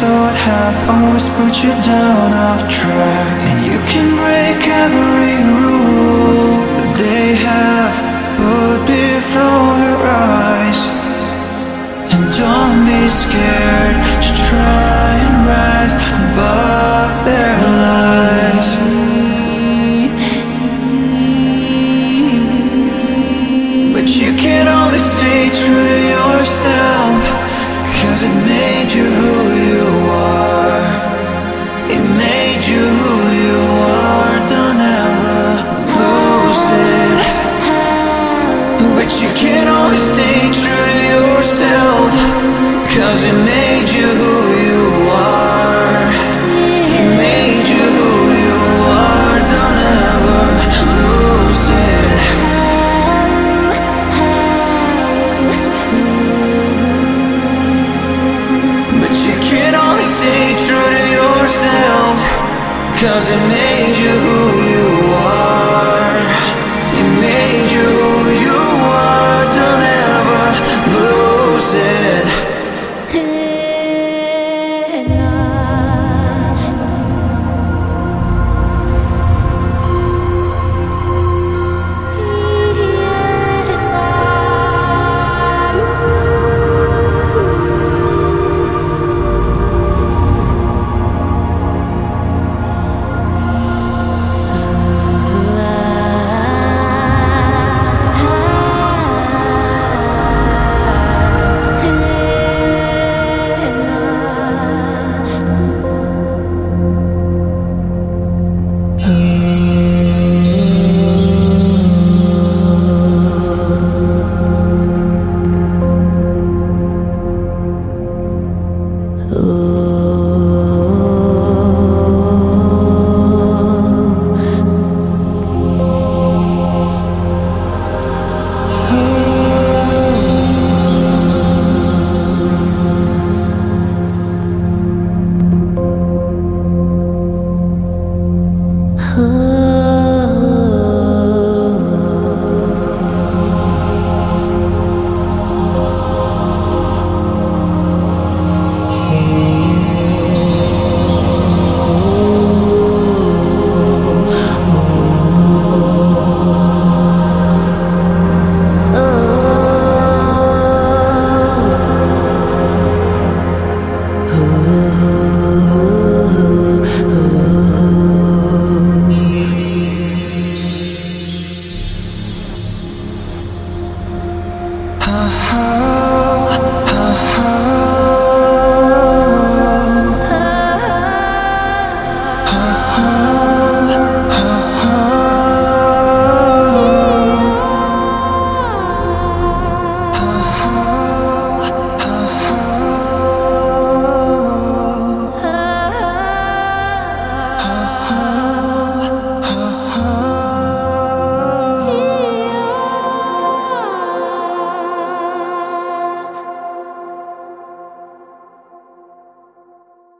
thought have always put you down off track. And you can break every rule that they have put before your eyes. And don't be scared to try and rise above their lies. But you can only stay true to yourself.